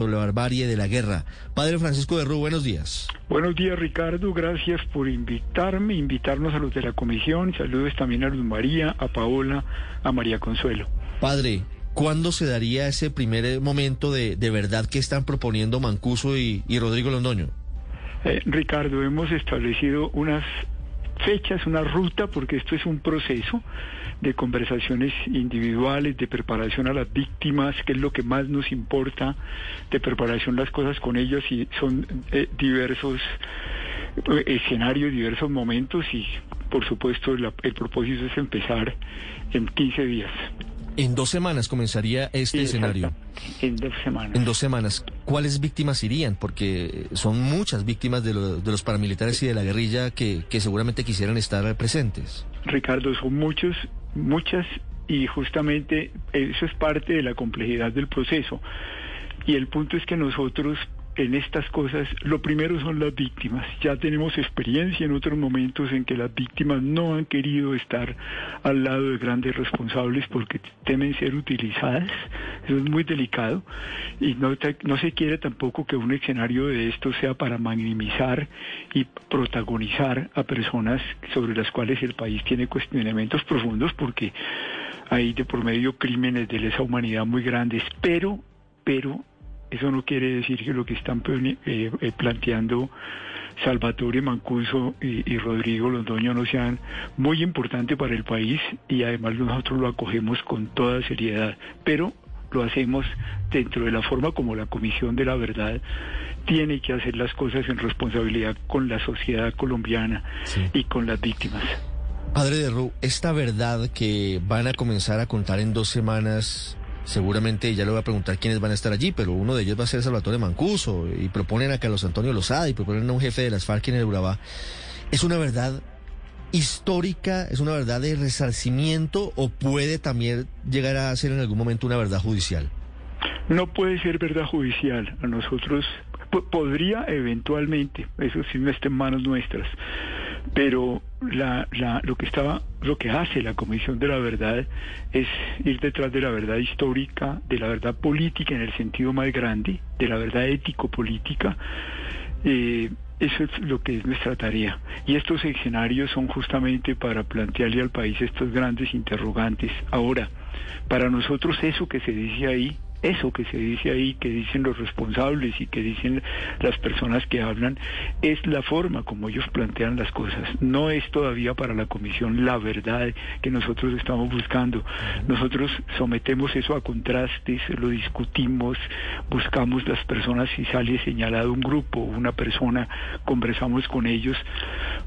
Sobre la barbarie de la guerra. Padre Francisco de Rú, buenos días. Buenos días, Ricardo. Gracias por invitarme, invitarnos a los de la comisión. Saludos también a Luz María, a Paola, a María Consuelo. Padre, ¿cuándo se daría ese primer momento de, de verdad que están proponiendo Mancuso y, y Rodrigo Londoño? Eh, Ricardo, hemos establecido unas fechas, una ruta, porque esto es un proceso de conversaciones individuales, de preparación a las víctimas, que es lo que más nos importa, de preparación las cosas con ellos y son eh, diversos eh, escenarios, diversos momentos y por supuesto la, el propósito es empezar en 15 días. En dos semanas comenzaría este Sí, escenario. En dos semanas. En dos semanas. ¿Cuáles víctimas irían? Porque son muchas víctimas de, de los paramilitares y de la guerrilla que, que seguramente quisieran estar presentes. Ricardo, son muchos, muchas, y justamente eso es parte de la complejidad del proceso. Y el punto es que nosotros en estas cosas, lo primero son las víctimas. Ya tenemos experiencia en otros momentos en que las víctimas no han querido estar al lado de grandes responsables porque temen ser utilizadas. Eso es muy delicado. Y no, no se quiere tampoco que un escenario de esto sea para minimizar y protagonizar a personas sobre las cuales el país tiene cuestionamientos profundos porque hay de por medio crímenes de lesa humanidad muy grandes. Pero, pero, eso no quiere decir que lo que están eh, eh, planteando Salvatore Mancuso y, y Rodrigo Londoño no sean muy importantes para el país y además nosotros lo acogemos con toda seriedad. Pero lo hacemos dentro de la forma como la Comisión de la Verdad tiene que hacer las cosas en responsabilidad con la sociedad colombiana Sí. y con las víctimas. Padre de Ru, esta verdad que van a comenzar a contar en dos semanas, seguramente ya le voy a preguntar quiénes van a estar allí, pero uno de ellos va a ser Salvatore Mancuso y proponen a Carlos Antonio Lozada y proponen a un jefe de las FARC en el Urabá. ¿Es una verdad histórica, es una verdad de resarcimiento o puede también llegar a ser en algún momento una verdad judicial? No puede ser verdad judicial. A nosotros po- podría eventualmente, eso sí no está en manos nuestras, pero la, la, lo que estaba, lo que hace la Comisión de la Verdad es ir detrás de la verdad histórica, de la verdad política en el sentido más grande, de la verdad ético-política. Eh, eso es lo que es nuestra tarea. Y estos escenarios son justamente para plantearle al país estos grandes interrogantes. Ahora, para nosotros eso que se dice ahí, eso que se dice ahí, que dicen los responsables y que dicen las personas que hablan, es la forma como ellos plantean las cosas. No es todavía para la comisión la verdad que nosotros estamos buscando. Nosotros sometemos eso a contrastes, lo discutimos, buscamos las personas si sale señalado un grupo, una persona, conversamos con ellos,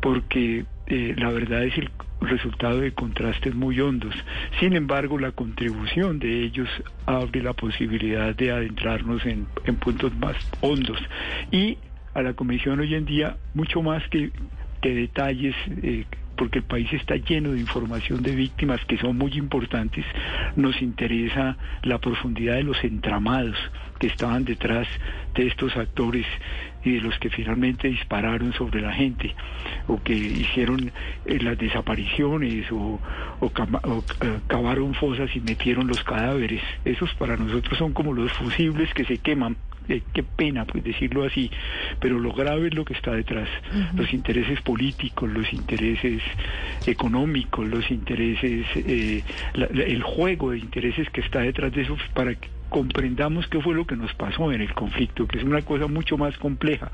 porque eh, la verdad es el resultado de contrastes muy hondos. Sin embargo, la contribución de ellos abre la posibilidad de adentrarnos en, en puntos más hondos. Y a la Comisión hoy en día, mucho más que, que detalles, eh, porque el país está lleno de información de víctimas que son muy importantes, nos interesa la profundidad de los entramados que estaban detrás de estos actores y de los que finalmente dispararon sobre la gente o que hicieron eh, las desapariciones o, o cama- o, eh, cavaron fosas y metieron los cadáveres. Esos para nosotros son como los fusibles que se queman. Eh, qué pena pues decirlo así, pero lo grave es lo que está detrás, los intereses políticos, los intereses económicos, los intereses, eh, la- la- el juego de intereses que está detrás de eso para que comprendamos qué fue lo que nos pasó en el conflicto, que es una cosa mucho más compleja.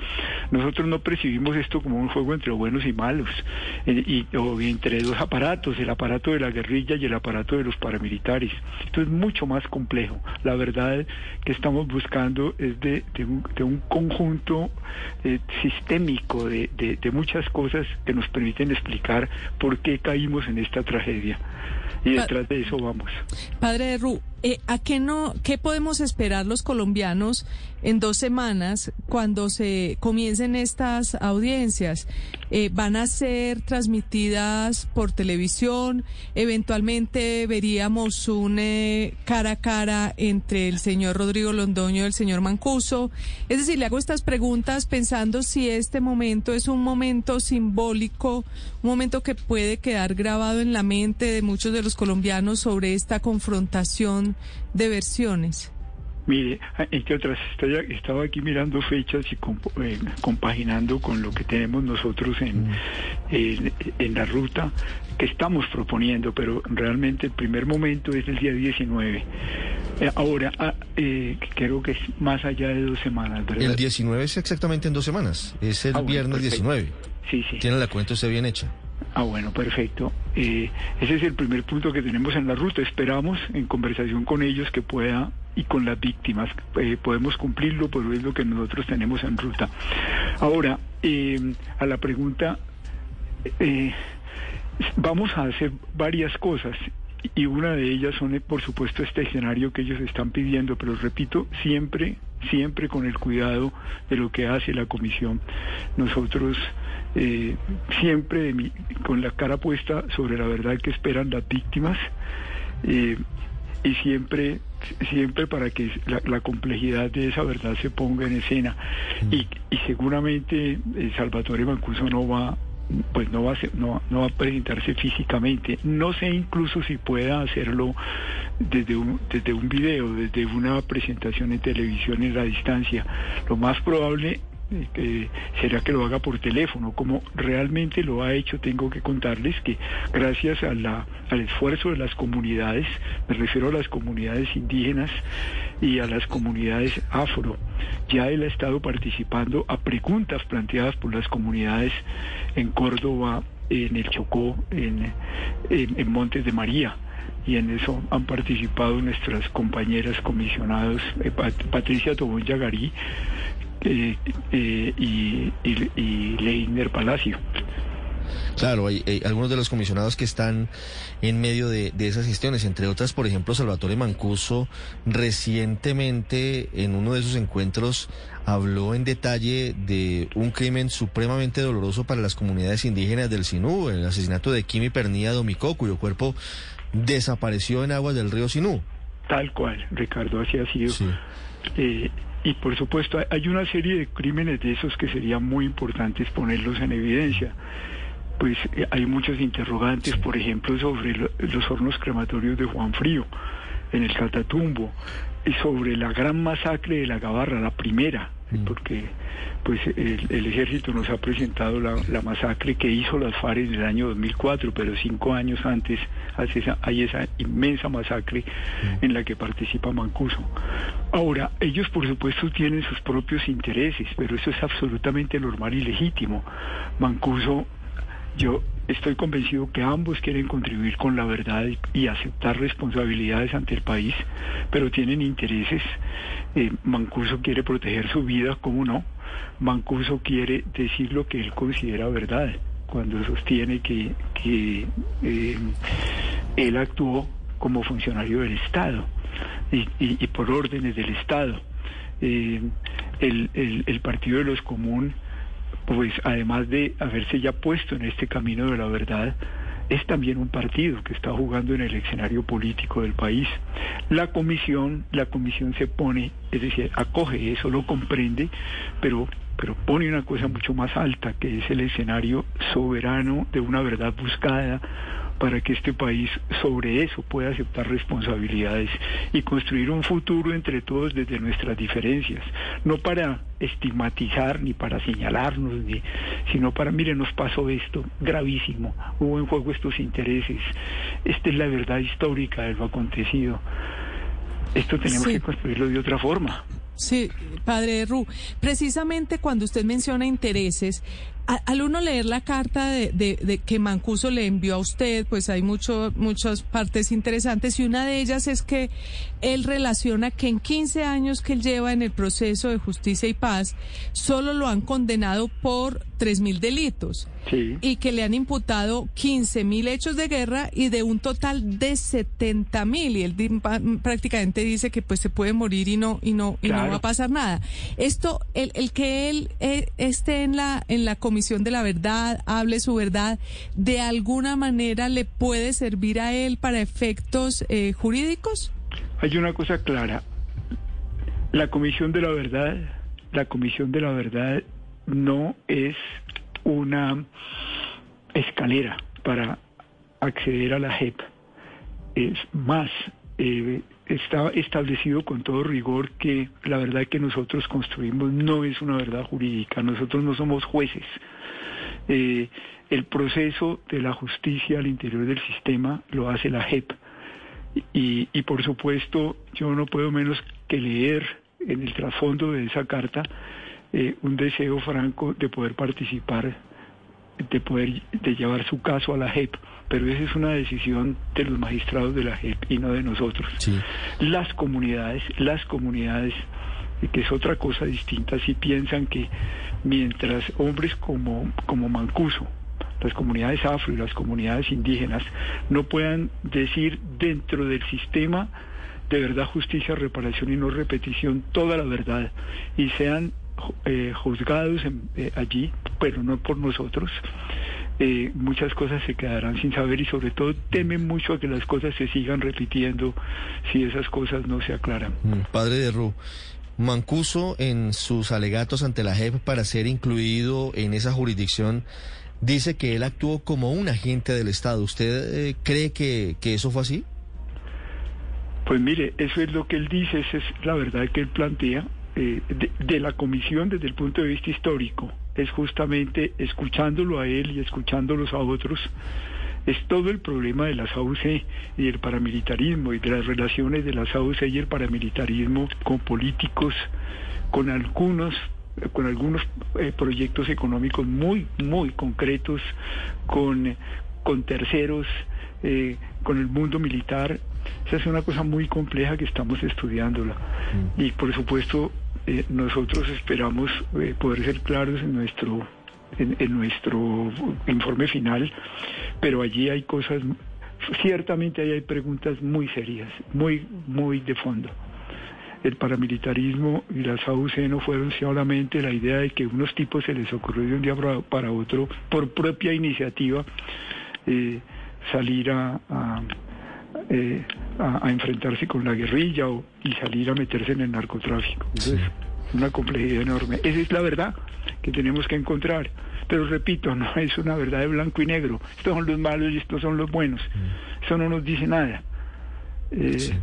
Nosotros no percibimos esto como un juego entre buenos y malos, eh, y, o entre dos aparatos, el aparato de la guerrilla y el aparato de los paramilitares. Esto es mucho más complejo. La verdad que estamos buscando es de, de un, de un conjunto eh, sistémico de, de- muchas cosas que nos permiten explicar por qué caímos en esta tragedia. Y detrás de eso vamos. Padre Ru, eh, ¿a qué no, qué podemos esperar los colombianos en dos semanas cuando se comiencen estas audiencias? Eh, ¿Van a ser transmitidas por televisión? Eventualmente veríamos un eh, cara a cara entre el señor Rodrigo Londoño y el señor Mancuso. Es decir, le hago estas preguntas pensando si este momento es un momento simbólico, un momento que puede quedar grabado en la mente de muchos de los colombianos sobre esta confrontación de versiones. Mire, entre otras, estaba aquí mirando fechas y eh, compaginando con lo que tenemos nosotros en, en, la ruta que estamos proponiendo, pero realmente el primer momento es el día 19. Eh, ahora, ah, eh, creo que es más allá de dos semanas, ¿verdad? El 19 es exactamente en dos semanas, es el ah, viernes 19. Sí, sí. Tiene la cuenta usted bien hecha. Ah, bueno, perfecto. Eh, ese es el primer punto que tenemos en la ruta. Esperamos en conversación con ellos que pueda y con las víctimas eh, podemos cumplirlo, pero es lo que nosotros tenemos en ruta. Ahora, eh, a la pregunta, vamos a hacer varias cosas y una de ellas son, por supuesto, este escenario que ellos están pidiendo, pero repito, siempre, siempre con el cuidado de lo que hace la comisión. Nosotros eh, siempre con la cara puesta sobre la verdad que esperan las víctimas eh, y siempre siempre para que la, complejidad de esa verdad se ponga en escena. Y, seguramente eh, Salvatore Mancuso no va pues no va a no, no va a presentarse físicamente. No sé incluso si pueda hacerlo desde un, desde un video desde una presentación en televisión en la distancia lo más probable eh, será que lo haga por teléfono. Como realmente lo ha hecho, tengo que contarles que gracias a al esfuerzo de las comunidades, me refiero a las comunidades indígenas y a las comunidades afro, ya él ha estado participando a preguntas planteadas por las comunidades en Córdoba, en el Chocó, en, en, Montes de María y en eso han participado nuestras compañeras comisionados eh, Patricia Tobón Yagarí, eh, y, y, Leiner Palacio. Claro, hay, algunos de los comisionados que están en medio de, esas gestiones, entre otras, por ejemplo, Salvatore Mancuso recientemente en uno de sus encuentros habló en detalle de un crimen supremamente doloroso para las comunidades indígenas del Sinú, el asesinato de Kimi Pernilla Domicó, cuyo cuerpo desapareció en aguas del río Sinú. Tal cual, Ricardo, así ha sido. Eh, y por supuesto hay una serie de crímenes de esos que serían muy importantes ponerlos en evidencia. Pues eh, hay muchos interrogantes, por ejemplo, sobre los hornos crematorios de Juan Frío en el Catatumbo, y sobre la gran masacre de la Gabarra, la primera. Porque pues el, ejército nos ha presentado la, masacre que hizo las FARC en el año 2004, pero cinco años antes hay esa inmensa masacre mm. en la que participa Mancuso. Ahora, ellos por supuesto tienen sus propios intereses, pero eso es absolutamente normal y legítimo. Mancuso yo estoy convencido que ambos quieren contribuir con la verdad y, aceptar responsabilidades ante el país, pero tienen intereses. Eh, Mancuso quiere proteger su vida, ¿cómo no? Mancuso quiere decir lo que él considera verdad, cuando sostiene que, eh, él actuó como funcionario del Estado y, por órdenes del Estado. Eh, el, el Partido de los Comunes pues además de haberse ya puesto en este camino de la verdad, es también un partido que está jugando en el escenario político del país. La comisión, la comisión se pone, es decir, acoge eso, lo comprende, pero pero pone una cosa mucho más alta, que es el escenario soberano de una verdad buscada, para que este país sobre eso pueda aceptar responsabilidades y construir un futuro entre todos desde nuestras diferencias, no para estigmatizar ni para señalarnos, ni, sino para, mire, nos pasó esto gravísimo, hubo en juego estos intereses, esta es la verdad histórica de lo acontecido. Esto tenemos que construirlo de otra forma. Sí, padre Ru, precisamente cuando usted menciona intereses, al uno leer la carta de, de, que Mancuso le envió a usted, pues hay mucho, muchas partes interesantes y una de ellas es que él relaciona que en 15 años que él lleva en el proceso de justicia y paz, solo lo han condenado por 3.000 delitos y que le han imputado 15.000 hechos de guerra y de un total de 70.000 y él prácticamente dice que pues se puede morir y no y no y no va a pasar nada. Esto el, el que él eh, esté en la en la comisión de la verdad, hable su verdad, de alguna manera le puede servir a él para efectos eh, jurídicos? Hay una cosa clara. La comisión de la verdad, la comisión de la verdad no es una escalera para acceder a la JEP. Es más, eh, está establecido con todo rigor que la verdad que nosotros construimos no es una verdad jurídica, nosotros no somos jueces. Eh, el proceso de la justicia al interior del sistema lo hace la JEP. Y, por supuesto, yo no puedo menos que leer en el trasfondo de esa carta eh, un deseo franco de poder participar, de poder de llevar su caso a la JEP, pero esa es una decisión de los magistrados de la JEP y no de nosotros. Las comunidades, las comunidades, que es otra cosa distinta, si piensan que mientras hombres como, como Mancuso, las comunidades afro y las comunidades indígenas no puedan decir dentro del sistema de verdad, justicia, reparación y no repetición toda la verdad y sean eh, juzgados eh, allí, pero no por nosotros. Eh, muchas cosas se quedarán sin saber y sobre todo temen mucho a que las cosas se sigan repitiendo si esas cosas no se aclaran. Mm, padre de Ru, Mancuso en sus alegatos ante la JEP para ser incluido en esa jurisdicción dice que él actuó como un agente del Estado. ¿Usted cree que, que eso fue así? Pues mire, eso es lo que él dice, esa es la verdad que él plantea. Eh, de, la comisión desde el punto de vista histórico es justamente escuchándolo a él y escuchándolos a otros es todo el problema de las AUC y el paramilitarismo y de las relaciones de las AUC y el paramilitarismo con políticos, con algunos con algunos eh, proyectos económicos muy muy concretos con con terceros eh, con el mundo militar esa es una cosa muy compleja que estamos estudiándola mm. y por supuesto eh, nosotros esperamos eh, poder ser claros en nuestro en, nuestro informe final, pero allí hay cosas, ciertamente ahí hay preguntas muy serias, muy, muy de fondo. El paramilitarismo y las AUC no fueron solamente la idea de que unos tipos se les ocurrió de un día para otro, por propia iniciativa, eh, salir a eh, a, enfrentarse con la guerrilla o, y salir a meterse en el narcotráfico. Entonces, una complejidad enorme. Esa es la verdad que tenemos que encontrar. Pero repito, no es una verdad de blanco y negro. Estos son los malos y estos son los buenos. Mm. Eso no nos dice nada. Eh,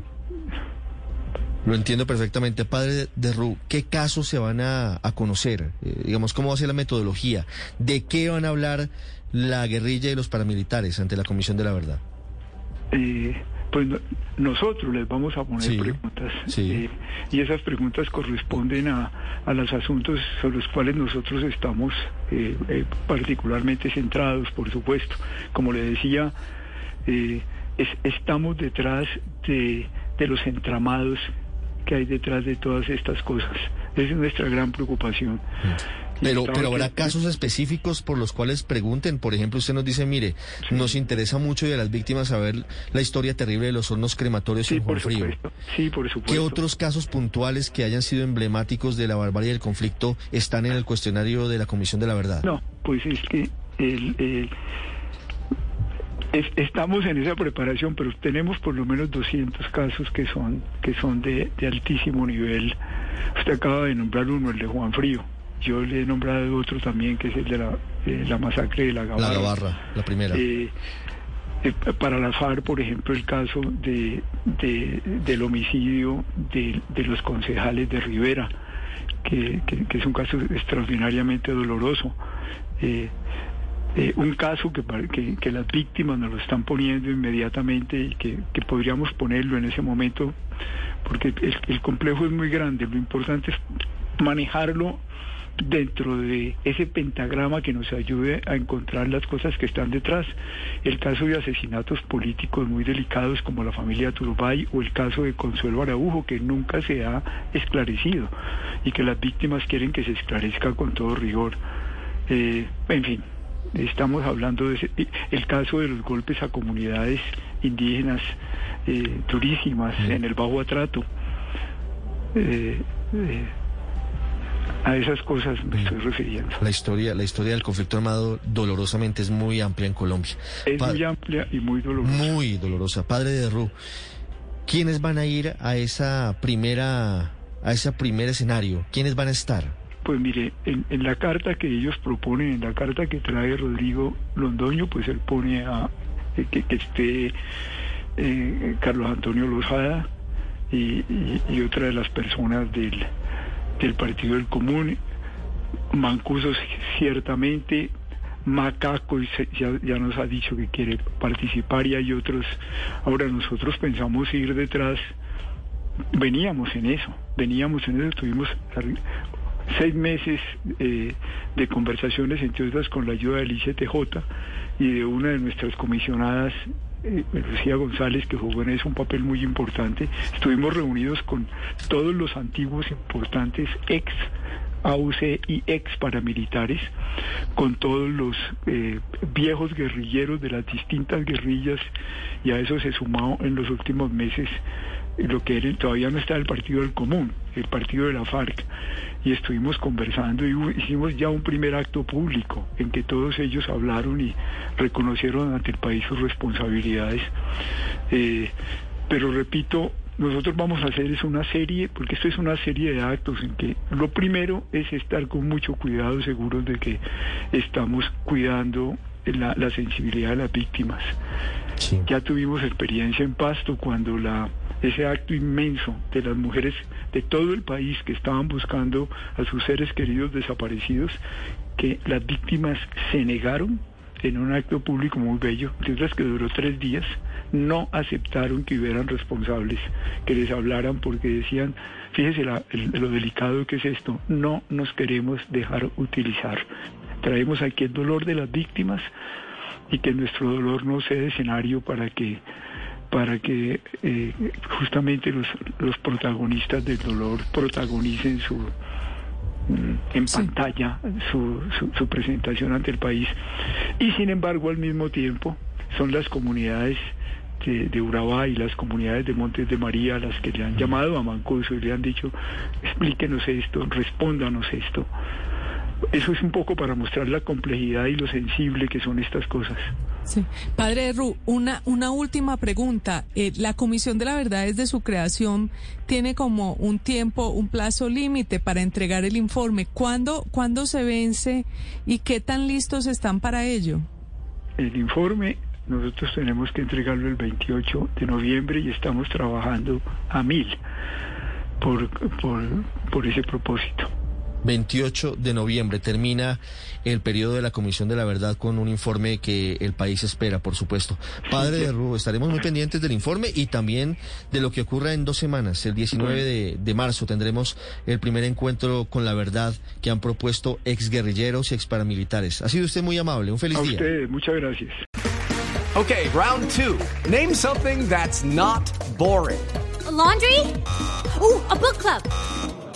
Lo entiendo perfectamente. Padre de Ru, ¿qué casos se van a, conocer? Eh, digamos, ¿cómo va a ser la metodología? ¿De qué van a hablar la guerrilla y los paramilitares ante la Comisión de la Verdad? Eh, pues nosotros les vamos a poner preguntas eh, y esas preguntas corresponden a, a, los asuntos sobre los cuales nosotros estamos eh, particularmente centrados, por supuesto. Como le decía, estamos detrás de, de los entramados que hay detrás de todas estas cosas. Esa es nuestra gran preocupación. Mm. Pero, pero habrá casos específicos por los cuales pregunten. Por ejemplo, usted nos dice, mire, nos interesa mucho y a las víctimas saber la historia terrible de los hornos crematorios sí, en Juan Frío. Sí, por supuesto. ¿Qué otros casos puntuales que hayan sido emblemáticos de la barbarie del conflicto están en el cuestionario de la Comisión de la Verdad? No, pues es que el, estamos en esa preparación, pero tenemos por lo menos 200 casos que son que son de, de altísimo nivel. Usted acaba de nombrar uno, el de Juan Frío. Yo le he nombrado otro también, que es el de la, la masacre de la Gabarra. La Gabarra, la primera. Eh, eh, para la FARC, por ejemplo, el caso de, del homicidio de, los concejales de Rivera, que, es un caso extraordinariamente doloroso. Eh, un caso que, que, las víctimas nos lo están poniendo inmediatamente y que, podríamos ponerlo en ese momento, porque el complejo es muy grande. Lo importante es manejarlo dentro de ese pentagrama que nos ayude a encontrar las cosas que están detrás. El caso de asesinatos políticos muy delicados como la familia Turbay o el caso de Consuelo Araujo que nunca se ha esclarecido y que las víctimas quieren que se esclarezca con todo rigor. Eh, en fin, estamos hablando de ese, el caso de los golpes a comunidades indígenas eh, durísimas en el Bajo Atrato. Eh, eh, a esas cosas me estoy refiriendo. La historia, la historia del conflicto armado dolorosamente es muy amplia en Colombia. Es muy amplia y muy dolorosa. muy dolorosa. Padre de Ru, ¿quiénes van a ir a esa primera, a ese primer escenario? ¿Quiénes van a estar? Pues mire, en, en la carta que ellos proponen, en la carta que trae Rodrigo Londoño, pues él pone a eh, que, que esté eh, Carlos Antonio Lozada y, y- y otra de las personas del, del Partido del Común, Mancuso ciertamente, Macaco ya, nos ha dicho que quiere participar y hay otros. Ahora nosotros pensamos ir detrás veníamos en eso, veníamos en eso, tuvimos seis meses eh, de conversaciones, entre otras con la ayuda del ICTJ y de una de nuestras comisionadas, eh, Lucía González, que jugó en eso un papel muy importante. Estuvimos reunidos con todos los antiguos importantes ex AUC y ex paramilitares, con todos los eh, viejos guerrilleros de las distintas guerrillas, y a eso se sumó en los últimos meses lo que era, todavía no está el Partido del Común, el Partido de la FARC, y estuvimos conversando y hicimos ya un primer acto público en que todos ellos hablaron y reconocieron ante el país sus responsabilidades. Eh, pero repito, nosotros vamos a hacer es una serie, porque esto es una serie de actos en que lo primero es estar con mucho cuidado, seguros de que estamos cuidando la sensibilidad de las víctimas. Ya tuvimos experiencia en Pasto cuando la ese acto inmenso de las mujeres de todo el país que estaban buscando a sus seres queridos desaparecidos, que las víctimas se negaron en un acto público muy bello, mientras que duró tres días, no aceptaron que hubieran responsables, que les hablaran porque decían, fíjese la- lo delicado que es esto, no nos queremos dejar utilizar. Traemos aquí el dolor de las víctimas y que nuestro dolor no sea escenario para que para que eh, justamente los, los protagonistas del dolor protagonicen su mm, en Sí. pantalla su, su, su presentación ante el país. Y sin embargo al mismo tiempo son las comunidades de, de Urabá y las comunidades de Montes de María las que le han llamado a Mancuso y le han dicho explíquenos esto, respóndanos esto eso es un poco para mostrar la complejidad y lo sensible que son estas cosas. Sí. Padre Ru, una, una última pregunta. Eh, la Comisión de la Verdad desde su creación tiene como un tiempo, un plazo límite para entregar el informe. ¿Cuándo, ¿Cuándo se vence y qué tan listos están para ello? El informe nosotros tenemos que entregarlo el 28 de noviembre y estamos trabajando a mil por, por, por ese propósito. 28 de noviembre termina el periodo de la Comisión de la Verdad con un informe que el país espera, por supuesto. Padre de Rubio, estaremos muy pendientes del informe y también de lo que ocurra en dos semanas. El 19 de, de marzo tendremos el primer encuentro con la verdad que han propuesto exguerrilleros y exparamilitares. Ha sido usted muy amable. Un feliz A día. ustedes, muchas gracias. Okay, round two. Name something that's not boring. A laundry? Ooh, a book club.